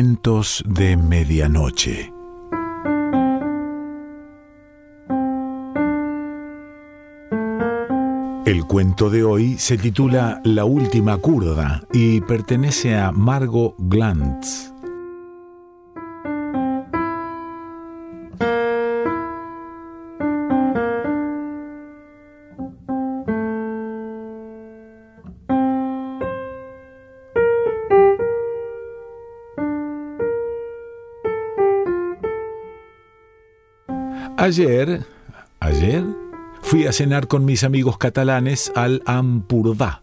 De Medianoche. El cuento de hoy se titula La última curda y pertenece a Margot Glantz. Ayer, ayer, fui a cenar con mis amigos catalanes al Ampurdá.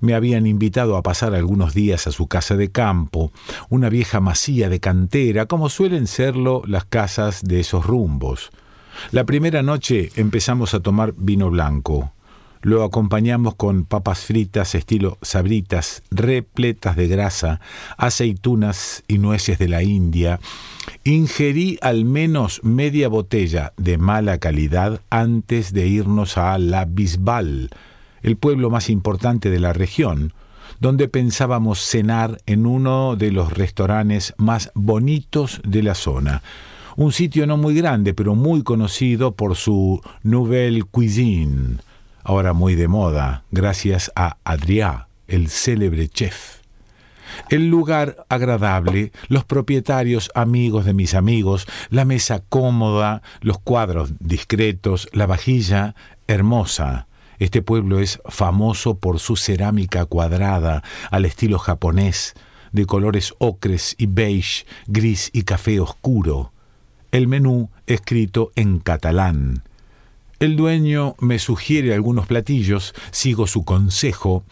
Me habían invitado a pasar algunos días a su casa de campo, una vieja masía de cantera, como suelen serlo las casas de esos rumbos. La primera noche empezamos a tomar vino blanco. Lo acompañamos con papas fritas estilo sabritas, repletas de grasa, aceitunas y nueces de la India. Ingerí al menos media botella de mala calidad antes de irnos a La Bisbal, el pueblo más importante de la región, donde pensábamos cenar en uno de los restaurantes más bonitos de la zona un sitio no muy grande, pero muy conocido por su Nouvelle Cuisine ahora muy de moda, gracias a Adrià, el célebre chef. El lugar agradable, los propietarios amigos de mis amigos, la mesa cómoda, los cuadros discretos, la vajilla hermosa. Este pueblo es famoso por su cerámica cuadrada, al estilo japonés, de colores ocres y beige, gris y café oscuro. El menú escrito en catalán. El dueño me sugiere algunos platillos, sigo su consejo.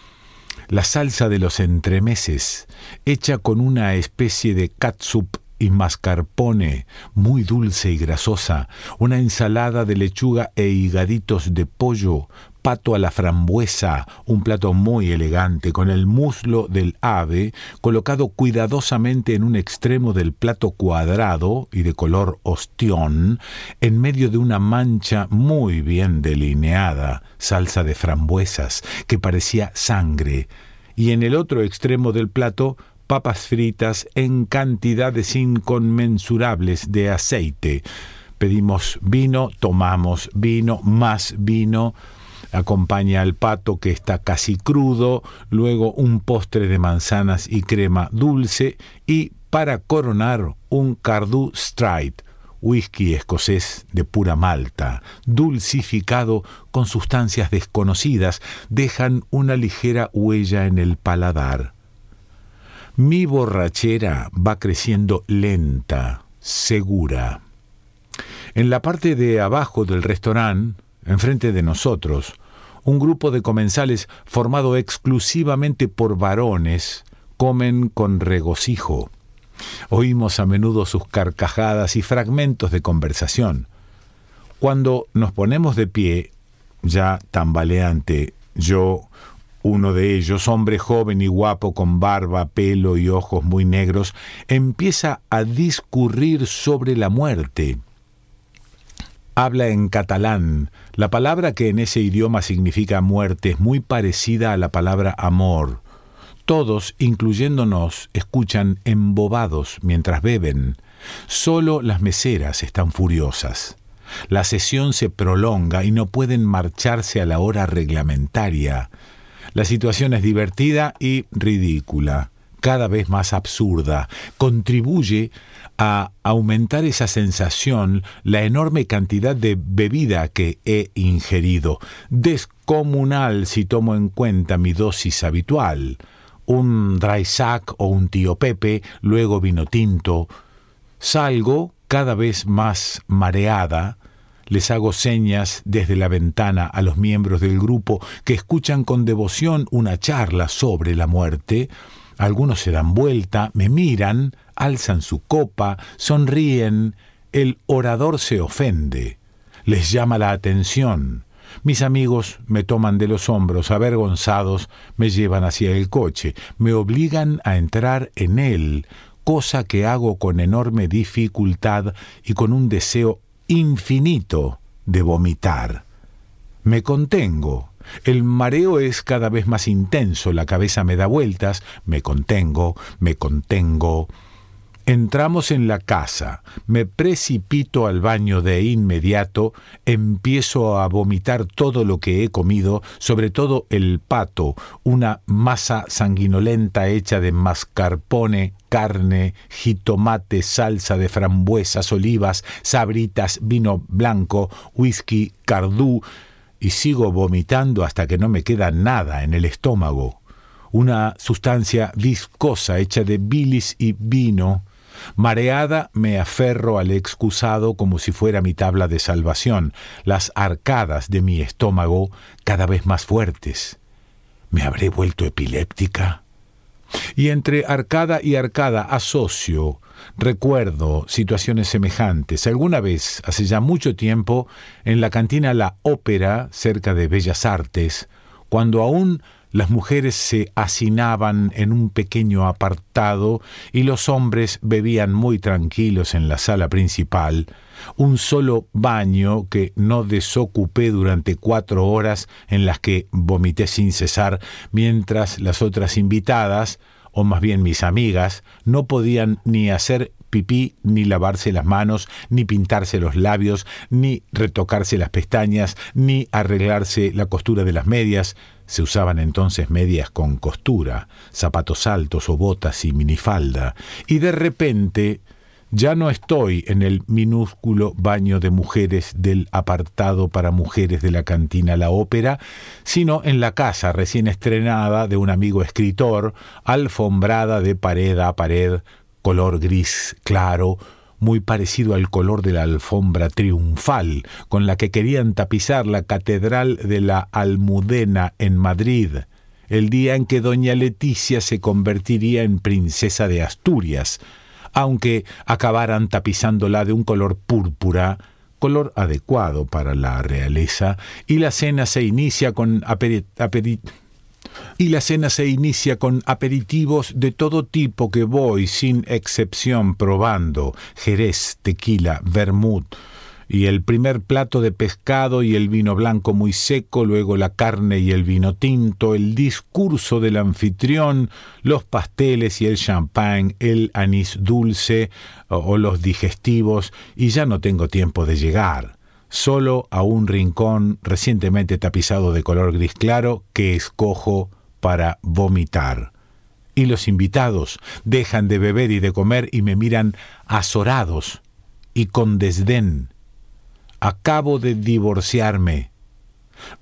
La salsa de los entremeses, hecha con una especie de catsup y mascarpone, muy dulce y grasosa, una ensalada de lechuga e higaditos de pollo, pato a la frambuesa, un plato muy elegante, con el muslo del ave colocado cuidadosamente en un extremo del plato cuadrado y de color ostión, en medio de una mancha muy bien delineada, salsa de frambuesas, que parecía sangre, y en el otro extremo del plato papas fritas en cantidades inconmensurables de aceite. Pedimos vino, tomamos vino, más vino, acompaña al pato que está casi crudo, luego un postre de manzanas y crema dulce y para coronar un Cardu Stride, whisky escocés de pura malta, dulcificado con sustancias desconocidas, dejan una ligera huella en el paladar. Mi borrachera va creciendo lenta, segura. En la parte de abajo del restaurante, enfrente de nosotros, un grupo de comensales formado exclusivamente por varones comen con regocijo. Oímos a menudo sus carcajadas y fragmentos de conversación. Cuando nos ponemos de pie, ya tambaleante, yo, uno de ellos, hombre joven y guapo con barba, pelo y ojos muy negros, empieza a discurrir sobre la muerte. Habla en catalán. La palabra que en ese idioma significa muerte es muy parecida a la palabra amor. Todos, incluyéndonos, escuchan embobados mientras beben. Solo las meseras están furiosas. La sesión se prolonga y no pueden marcharse a la hora reglamentaria. La situación es divertida y ridícula, cada vez más absurda. Contribuye a aumentar esa sensación la enorme cantidad de bebida que he ingerido, descomunal si tomo en cuenta mi dosis habitual. Un dry sack o un tío Pepe, luego vino tinto. Salgo cada vez más mareada, les hago señas desde la ventana a los miembros del grupo que escuchan con devoción una charla sobre la muerte. Algunos se dan vuelta, me miran, alzan su copa, sonríen. El orador se ofende. Les llama la atención. Mis amigos me toman de los hombros, avergonzados, me llevan hacia el coche, me obligan a entrar en él, cosa que hago con enorme dificultad y con un deseo infinito de vomitar. Me contengo. El mareo es cada vez más intenso, la cabeza me da vueltas, me contengo, me contengo. Entramos en la casa, me precipito al baño de inmediato, empiezo a vomitar todo lo que he comido, sobre todo el pato, una masa sanguinolenta hecha de mascarpone, carne, jitomate, salsa de frambuesas, olivas, sabritas, vino blanco, whisky, cardú, y sigo vomitando hasta que no me queda nada en el estómago. Una sustancia viscosa hecha de bilis y vino, Mareada me aferro al excusado como si fuera mi tabla de salvación, las arcadas de mi estómago cada vez más fuertes. ¿Me habré vuelto epiléptica? Y entre arcada y arcada asocio, recuerdo situaciones semejantes. Alguna vez, hace ya mucho tiempo, en la cantina La Ópera, cerca de Bellas Artes, cuando aún las mujeres se hacinaban en un pequeño apartado y los hombres bebían muy tranquilos en la sala principal, un solo baño que no desocupé durante cuatro horas en las que vomité sin cesar, mientras las otras invitadas, o más bien mis amigas, no podían ni hacer pipí, ni lavarse las manos, ni pintarse los labios, ni retocarse las pestañas, ni arreglarse la costura de las medias, se usaban entonces medias con costura, zapatos altos o botas y minifalda, y de repente ya no estoy en el minúsculo baño de mujeres del apartado para mujeres de la cantina La Ópera, sino en la casa recién estrenada de un amigo escritor, alfombrada de pared a pared, color gris claro, muy parecido al color de la alfombra triunfal con la que querían tapizar la Catedral de la Almudena en Madrid, el día en que doña Leticia se convertiría en princesa de Asturias, aunque acabaran tapizándola de un color púrpura, color adecuado para la realeza, y la cena se inicia con aperitivos de todo tipo que voy sin excepción probando, jerez, tequila, vermut, y el primer plato de pescado y el vino blanco muy seco, luego la carne y el vino tinto, el discurso del anfitrión, los pasteles y el champán, el anís dulce o los digestivos, y ya no tengo tiempo de llegar solo a un rincón recientemente tapizado de color gris claro que escojo para vomitar. Y los invitados dejan de beber y de comer y me miran azorados y con desdén. Acabo de divorciarme.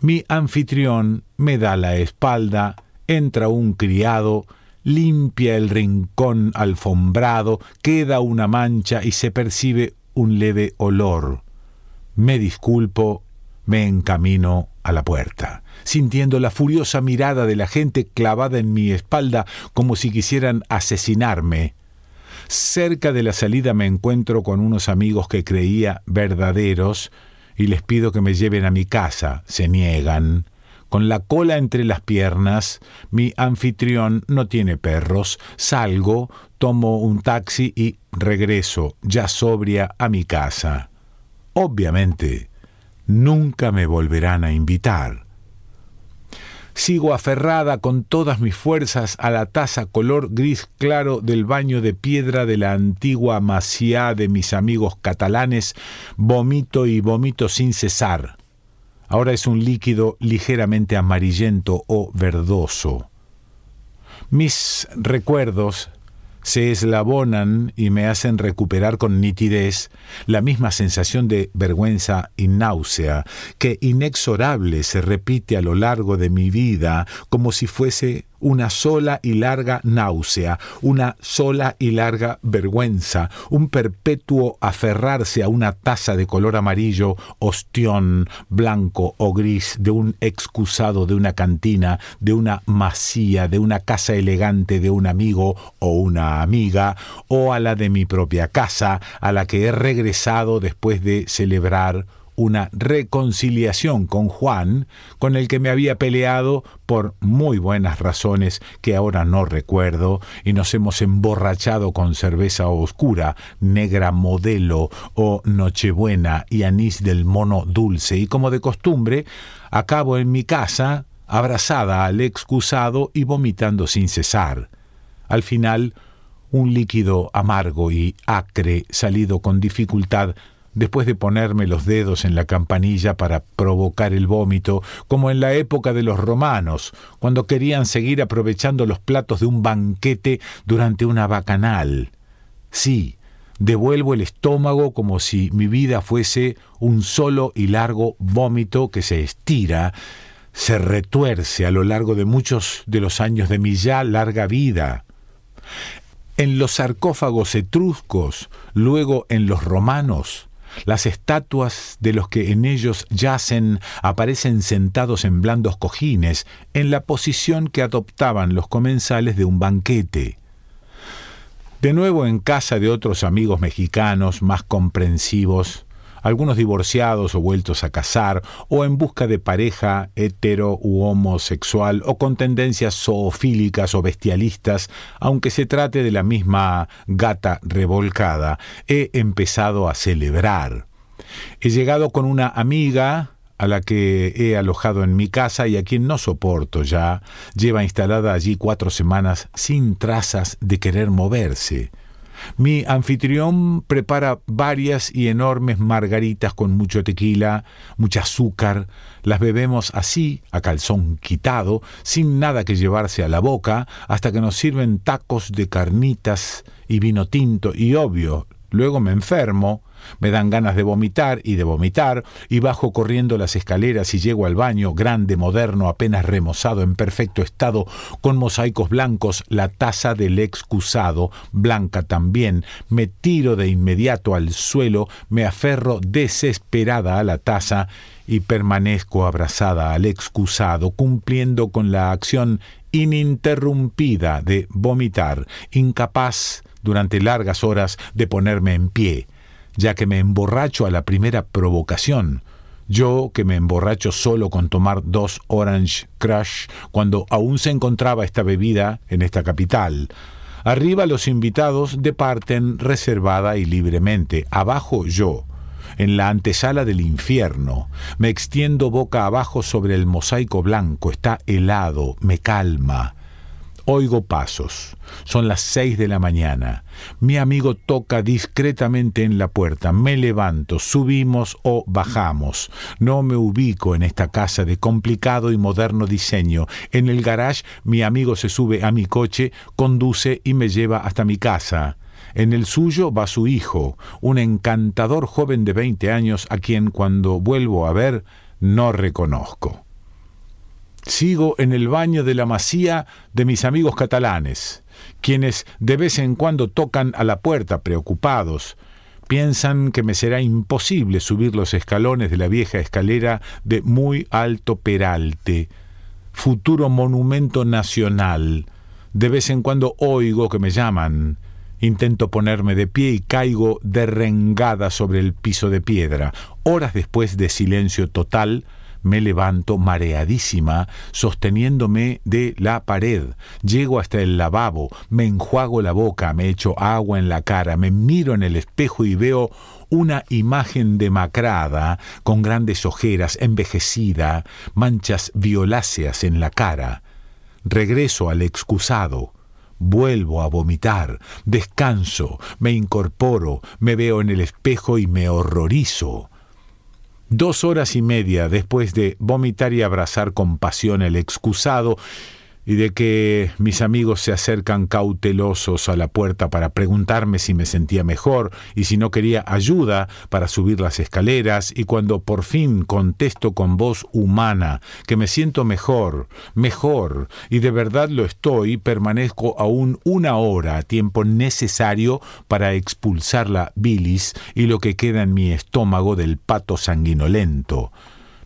Mi anfitrión me da la espalda, entra un criado, limpia el rincón alfombrado, queda una mancha y se percibe un leve olor. Me disculpo, me encamino a la puerta sintiendo la furiosa mirada de la gente clavada en mi espalda como si quisieran asesinarme. Cerca de la salida me encuentro con unos amigos que creía verdaderos y les pido que me lleven a mi casa. Se niegan. Con la cola entre las piernas, mi anfitrión no tiene perros. Salgo, tomo un taxi y regreso, ya sobria, a mi casa. Obviamente, nunca me volverán a invitar. Sigo aferrada con todas mis fuerzas a la taza color gris claro del baño de piedra de la antigua masía de mis amigos catalanes, vomito y vomito sin cesar. Ahora es un líquido ligeramente amarillento o verdoso. Mis recuerdos se eslabonan y me hacen recuperar con nitidez la misma sensación de vergüenza y náusea que inexorable se repite a lo largo de mi vida como si fuese una sola y larga náusea, una sola y larga vergüenza, un perpetuo aferrarse a una taza de color amarillo, ostión, blanco o gris de un excusado de una cantina, de una masía, de una casa elegante de un amigo o una amiga, o a la de mi propia casa, a la que he regresado después de celebrar una reconciliación con Juan, con el que me había peleado por muy buenas razones que ahora no recuerdo, y nos hemos emborrachado con cerveza oscura, negra modelo o nochebuena y anís del mono dulce, y como de costumbre, acabo en mi casa, abrazada al excusado y vomitando sin cesar. Al final, un líquido amargo y acre salido con dificultad después de ponerme los dedos en la campanilla para provocar el vómito, como en la época de los romanos, cuando querían seguir aprovechando los platos de un banquete durante una bacanal. Sí, devuelvo el estómago como si mi vida fuese un solo y largo vómito que se estira, se retuerce a lo largo de muchos de los años de mi ya larga vida. En los sarcófagos etruscos, luego en los romanos, las estatuas de los que en ellos yacen aparecen sentados en blandos cojines, en la posición que adoptaban los comensales de un banquete. De nuevo en casa de otros amigos mexicanos más comprensivos, algunos divorciados o vueltos a casar, o en busca de pareja hetero u homosexual, o con tendencias zoofílicas o bestialistas, aunque se trate de la misma gata revolcada, he empezado a celebrar. He llegado con una amiga, a la que he alojado en mi casa y a quien no soporto ya, lleva instalada allí cuatro semanas sin trazas de querer moverse. Mi anfitrión prepara varias y enormes margaritas con mucho tequila, mucho azúcar. Las bebemos así, a calzón quitado, sin nada que llevarse a la boca, hasta que nos sirven tacos de carnitas y vino tinto, y obvio, luego me enfermo, me dan ganas de vomitar y de vomitar, y bajo corriendo las escaleras y llego al baño, grande, moderno, apenas remozado, en perfecto estado, con mosaicos blancos, la taza del excusado, blanca también, me tiro de inmediato al suelo, me aferro desesperada a la taza y permanezco abrazada al excusado, cumpliendo con la acción ininterrumpida de vomitar, incapaz durante largas horas de ponerme en pie ya que me emborracho a la primera provocación. Yo, que me emborracho solo con tomar dos Orange Crush, cuando aún se encontraba esta bebida en esta capital. Arriba los invitados departen reservada y libremente. Abajo yo, en la antesala del infierno. Me extiendo boca abajo sobre el mosaico blanco. Está helado, me calma. Oigo pasos. Son las seis de la mañana. Mi amigo toca discretamente en la puerta. Me levanto. Subimos o bajamos. No me ubico en esta casa de complicado y moderno diseño. En el garage mi amigo se sube a mi coche, conduce y me lleva hasta mi casa. En el suyo va su hijo, un encantador joven de veinte años a quien cuando vuelvo a ver no reconozco. Sigo en el baño de la masía de mis amigos catalanes, quienes de vez en cuando tocan a la puerta preocupados. Piensan que me será imposible subir los escalones de la vieja escalera de muy alto peralte, futuro monumento nacional. De vez en cuando oigo que me llaman. Intento ponerme de pie y caigo derrengada sobre el piso de piedra. Horas después de silencio total, me levanto mareadísima, sosteniéndome de la pared. Llego hasta el lavabo, me enjuago la boca, me echo agua en la cara, me miro en el espejo y veo una imagen demacrada, con grandes ojeras, envejecida, manchas violáceas en la cara. Regreso al excusado. Vuelvo a vomitar, descanso, me incorporo, me veo en el espejo y me horrorizo. Dos horas y media después de vomitar y abrazar con pasión el excusado, y de que mis amigos se acercan cautelosos a la puerta para preguntarme si me sentía mejor y si no quería ayuda para subir las escaleras, y cuando por fin contesto con voz humana que me siento mejor, mejor, y de verdad lo estoy, permanezco aún una hora, tiempo necesario para expulsar la bilis y lo que queda en mi estómago del pato sanguinolento.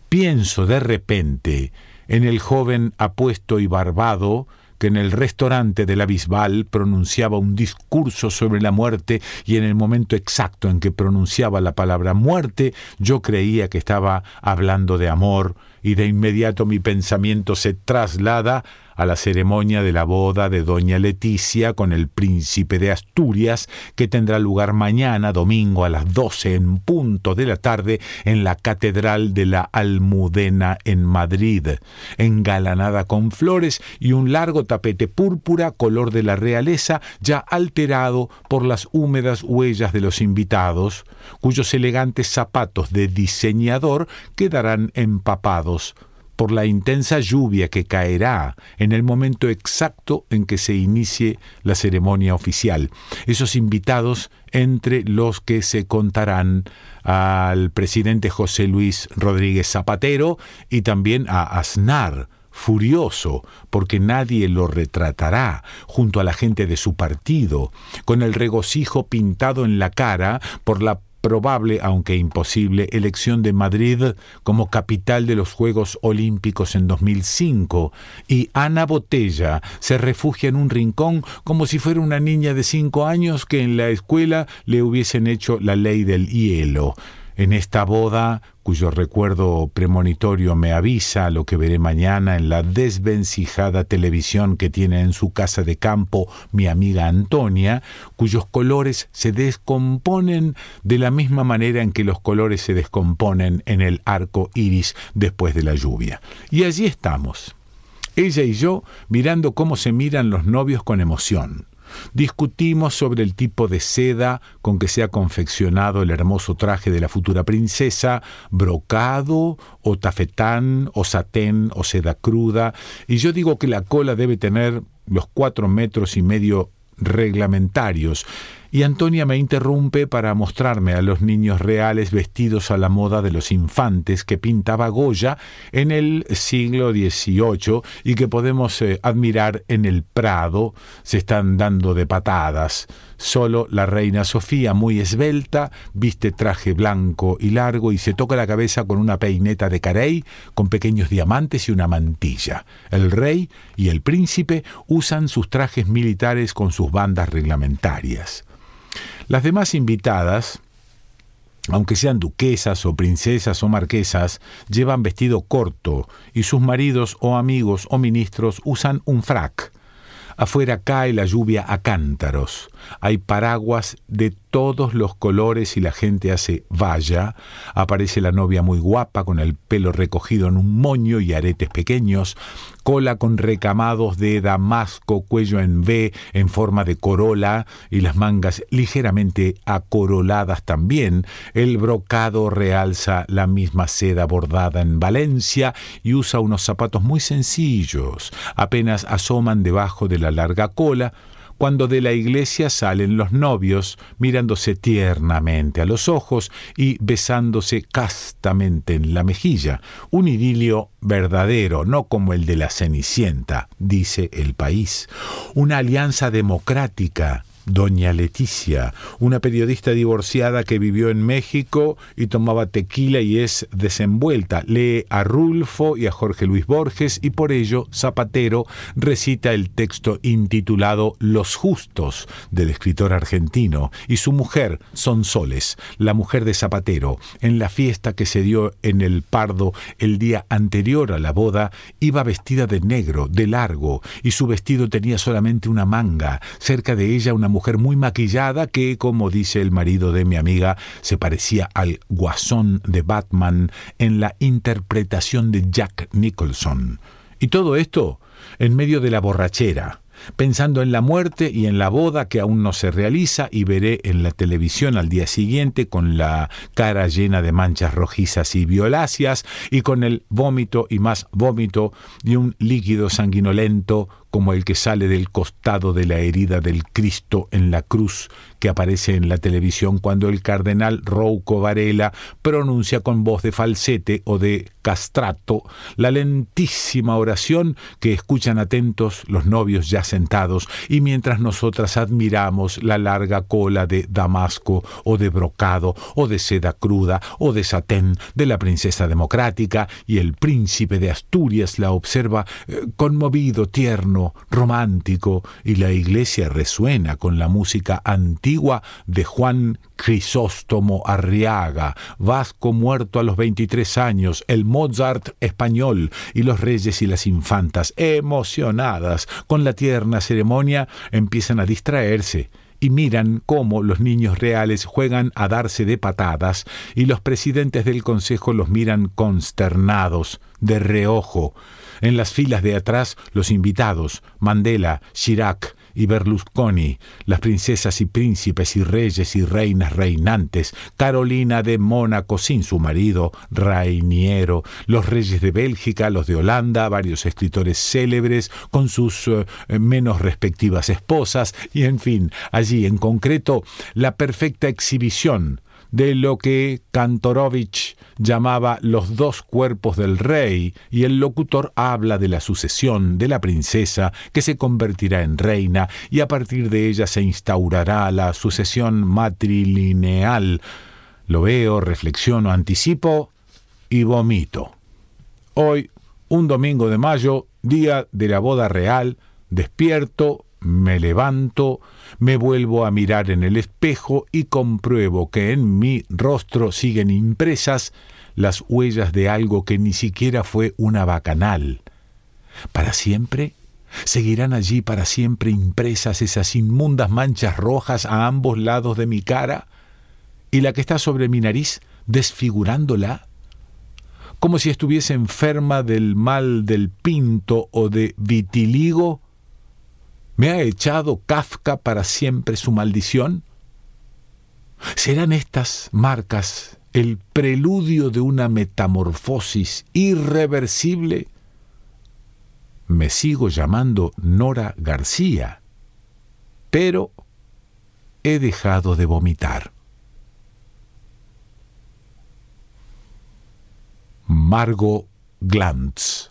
Pienso de repente en el joven apuesto y barbado que en el restaurante de la Bisbal pronunciaba un discurso sobre la muerte y en el momento exacto en que pronunciaba la palabra muerte yo creía que estaba hablando de amor y de inmediato mi pensamiento se traslada a la ceremonia de la boda de doña Leticia con el príncipe de Asturias, que tendrá lugar mañana, domingo, a las doce en punto de la tarde, en la Catedral de la Almudena en Madrid, engalanada con flores y un largo tapete púrpura, color de la realeza, ya alterado por las húmedas huellas de los invitados, cuyos elegantes zapatos de diseñador quedarán empapados por la intensa lluvia que caerá en el momento exacto en que se inicie la ceremonia oficial. Esos invitados entre los que se contarán al presidente José Luis Rodríguez Zapatero y también a Aznar, furioso porque nadie lo retratará junto a la gente de su partido, con el regocijo pintado en la cara por la probable, aunque imposible, elección de Madrid como capital de los Juegos Olímpicos en 2005 y Ana Botella se refugia en un rincón como si fuera una niña de cinco años que en la escuela le hubiesen hecho la ley del hielo. En esta boda, cuyo recuerdo premonitorio me avisa lo que veré mañana en la desvencijada televisión que tiene en su casa de campo mi amiga Antonia, cuyos colores se descomponen de la misma manera en que los colores se descomponen en el arco iris después de la lluvia. Y allí estamos, ella y yo mirando cómo se miran los novios con emoción Discutimos sobre el tipo de seda con que se ha confeccionado el hermoso traje de la futura princesa, brocado o tafetán o satén o seda cruda, y yo digo que la cola debe tener los cuatro metros y medio reglamentarios y Antonia me interrumpe para mostrarme a los niños reales vestidos a la moda de los infantes que pintaba Goya en el siglo XVIII y que podemos eh, admirar en el Prado, se están dando de patadas. Solo la reina Sofía, muy esbelta, viste traje blanco y largo y se toca la cabeza con una peineta de carey con pequeños diamantes y una mantilla. El rey y el príncipe usan sus trajes militares con sus bandas reglamentarias. Las demás invitadas, aunque sean duquesas o princesas o marquesas, llevan vestido corto y sus maridos o amigos o ministros usan un frac. Afuera cae la lluvia a cántaros. Hay paraguas de todos los colores y la gente hace valla. Aparece la novia muy guapa con el pelo recogido en un moño y aretes pequeños, cola con recamados de damasco, cuello en V en forma de corola y las mangas ligeramente acoroladas también. El brocado realza la misma seda bordada en Valencia y usa unos zapatos muy sencillos, apenas asoman debajo de la larga cola, cuando de la iglesia salen los novios, mirándose tiernamente a los ojos y besándose castamente en la mejilla. Un idilio verdadero, no como el de la Cenicienta, dice el país. Una alianza democrática Doña Leticia, una periodista divorciada que vivió en México y tomaba tequila y es desenvuelta. Lee a Rulfo y a Jorge Luis Borges y por ello Zapatero recita el texto intitulado Los Justos del escritor argentino y su mujer Sonsoles, la mujer de Zapatero, en la fiesta que se dio en el Pardo el día anterior a la boda, iba vestida de negro, de largo, y su vestido tenía solamente una manga, cerca de ella una mujer muy maquillada que, como dice el marido de mi amiga, se parecía al guasón de Batman en la interpretación de Jack Nicholson. Y todo esto en medio de la borrachera, pensando en la muerte y en la boda que aún no se realiza y veré en la televisión al día siguiente con la cara llena de manchas rojizas y violáceas y con el vómito y más vómito y un líquido sanguinolento como el que sale del costado de la herida del Cristo en la cruz que aparece en la televisión cuando el cardenal Rouco Varela pronuncia con voz de falsete o de castrato la lentísima oración que escuchan atentos los novios ya sentados y mientras nosotras admiramos la larga cola de damasco o de brocado o de seda cruda o de satén de la princesa democrática y el príncipe de Asturias la observa eh, conmovido, tierno, romántico, y la iglesia resuena con la música antigua de Juan Crisóstomo Arriaga, Vasco muerto a los 23 años, el Mozart español y los reyes y las infantas, emocionadas con la tierna ceremonia, empiezan a distraerse y miran cómo los niños reales juegan a darse de patadas y los presidentes del Consejo los miran consternados, de reojo. En las filas de atrás, los invitados, Mandela, Chirac, y Berlusconi, las princesas y príncipes y reyes y reinas reinantes, Carolina de Mónaco sin su marido, Rainiero, los reyes de Bélgica, los de Holanda, varios escritores célebres con sus eh, menos respectivas esposas, y en fin, allí en concreto la perfecta exhibición de lo que Kantorovich llamaba los dos cuerpos del rey, y el locutor habla de la sucesión de la princesa que se convertirá en reina, y a partir de ella se instaurará la sucesión matrilineal. Lo veo, reflexiono, anticipo y vomito. Hoy, un domingo de mayo, día de la boda real, despierto, me levanto, me vuelvo a mirar en el espejo y compruebo que en mi rostro siguen impresas las huellas de algo que ni siquiera fue una bacanal. ¿Para siempre? ¿Seguirán allí para siempre impresas esas inmundas manchas rojas a ambos lados de mi cara? ¿Y la que está sobre mi nariz, desfigurándola? ¿Como si estuviese enferma del mal del pinto o de vitiligo? ¿Me ha echado Kafka para siempre su maldición? ¿Serán estas marcas el preludio de una metamorfosis irreversible? Me sigo llamando Nora García, pero he dejado de vomitar. Margot Glantz